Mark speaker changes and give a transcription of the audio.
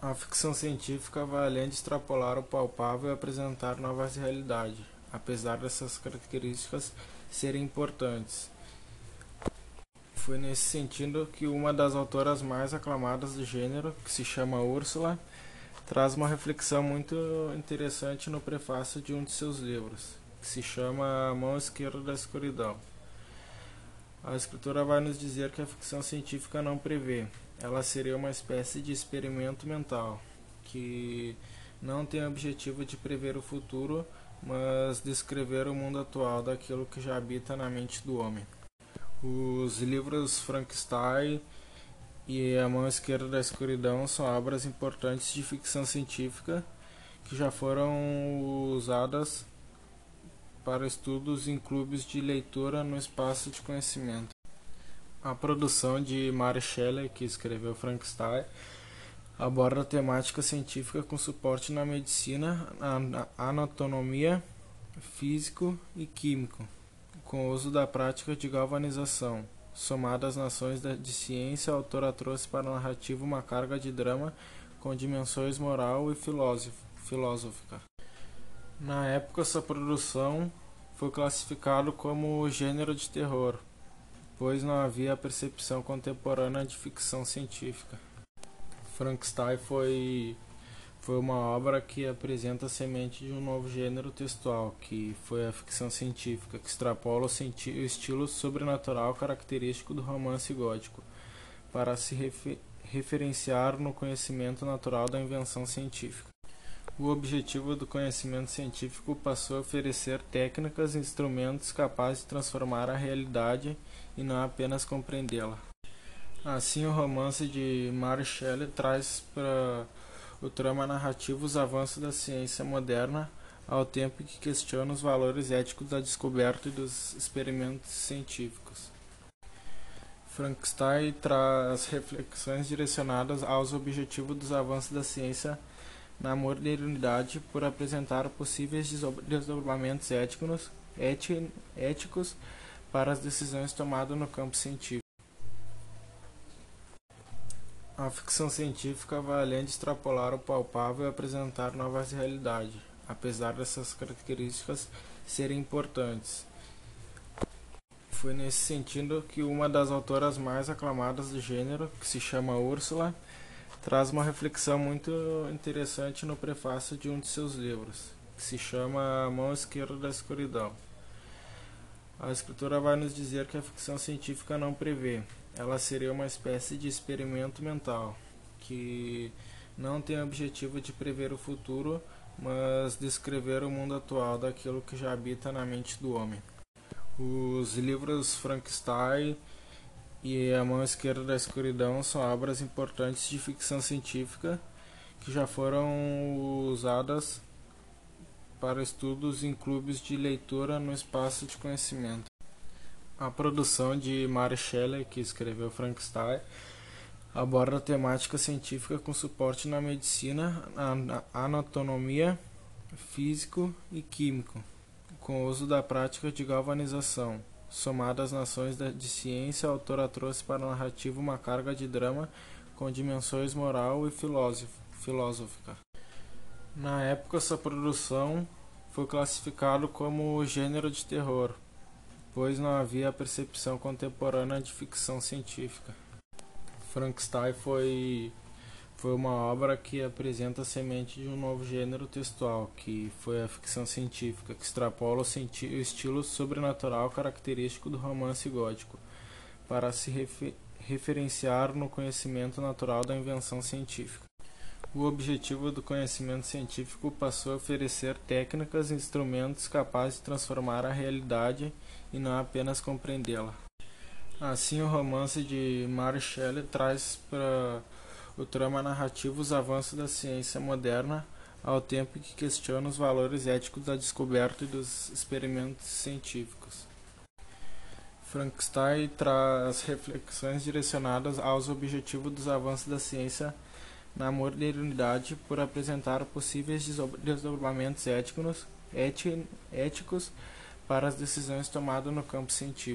Speaker 1: A ficção científica vai além de extrapolar o palpável e apresentar novas realidades, apesar dessas características serem importantes. Foi nesse sentido que uma das autoras mais aclamadas do gênero, que se chama Úrsula, traz uma reflexão muito interessante no prefácio de um de seus livros, que se chama A Mão Esquerda da Escuridão. A escritora vai nos dizer que a ficção científica não prevê, ela seria uma espécie de experimento mental que não tem o objetivo de prever o futuro, mas descrever o mundo atual daquilo que já habita na mente do homem. Os livros Frankenstein e A Mão Esquerda da Escuridão são obras importantes de ficção científica que já foram usadas para estudos em clubes de leitura no espaço de conhecimento. A produção de Mary Shelley, que escreveu Frankenstein, aborda temática científica com suporte na medicina, na anatomia, físico e químico, com o uso da prática de galvanização. Somada às nações de ciência, a autora trouxe para a narrativa uma carga de drama com dimensões moral e filosófica. Na época, essa produção foi classificado como gênero de terror, pois não havia a percepção contemporânea de ficção científica. Frankenstein foi foi uma obra que apresenta a semente de um novo gênero textual, que foi a ficção científica, que extrapola o, o estilo sobrenatural característico do romance gótico, para se refer referenciar no conhecimento natural da invenção científica. O objetivo do conhecimento científico passou a oferecer técnicas e instrumentos capazes de transformar a realidade e não apenas compreendê-la. Assim, o romance de Mary Shelley traz para o trama narrativo os avanços da ciência moderna, ao tempo que questiona os valores éticos da descoberta e dos experimentos científicos. Frankenstein traz reflexões direcionadas aos objetivos dos avanços da ciência na modernidade por apresentar possíveis desdobramentos éticos, éticos para as decisões tomadas no campo científico. A ficção científica vai além de extrapolar o palpável e apresentar novas realidades, apesar dessas características serem importantes. Foi nesse sentido que uma das autoras mais aclamadas do gênero, que se chama Úrsula, traz uma reflexão muito interessante no prefácio de um de seus livros, que se chama A Mão Esquerda da Escuridão. A escritora vai nos dizer que a ficção científica não prevê, ela seria uma espécie de experimento mental que não tem o objetivo de prever o futuro, mas descrever o mundo atual daquilo que já habita na mente do homem. Os livros Frankenstein e A Mão Esquerda da Escuridão são obras importantes de ficção científica que já foram usadas para estudos em clubes de leitura no espaço de conhecimento. A produção de Mary Shelley, que escreveu Frankenstein, aborda temática científica com suporte na medicina, na anatomia, físico e químico, com uso da prática de galvanização. Somada às nações de ciência, a autora trouxe para a narrativa uma carga de drama com dimensões moral e filosófica. Na época, essa produção foi classificado como gênero de terror, pois não havia a percepção contemporânea de ficção científica. Frankenstein foi foi uma obra que apresenta a semente de um novo gênero textual, que foi a ficção científica, que extrapola o, o estilo sobrenatural característico do romance gótico, para se refer referenciar no conhecimento natural da invenção científica. O objetivo do conhecimento científico passou a oferecer técnicas e instrumentos capazes de transformar a realidade e não apenas compreendê-la. Assim, o romance de Mary Shelley traz para o trama narrativo os avanços da ciência moderna, ao tempo que questiona os valores éticos da descoberta e dos experimentos científicos. Frankenstein traz reflexões direcionadas aos objetivos dos avanços da ciência na modernidade por apresentar possíveis desdobramentos éticos, éticos para as decisões tomadas no campo científico.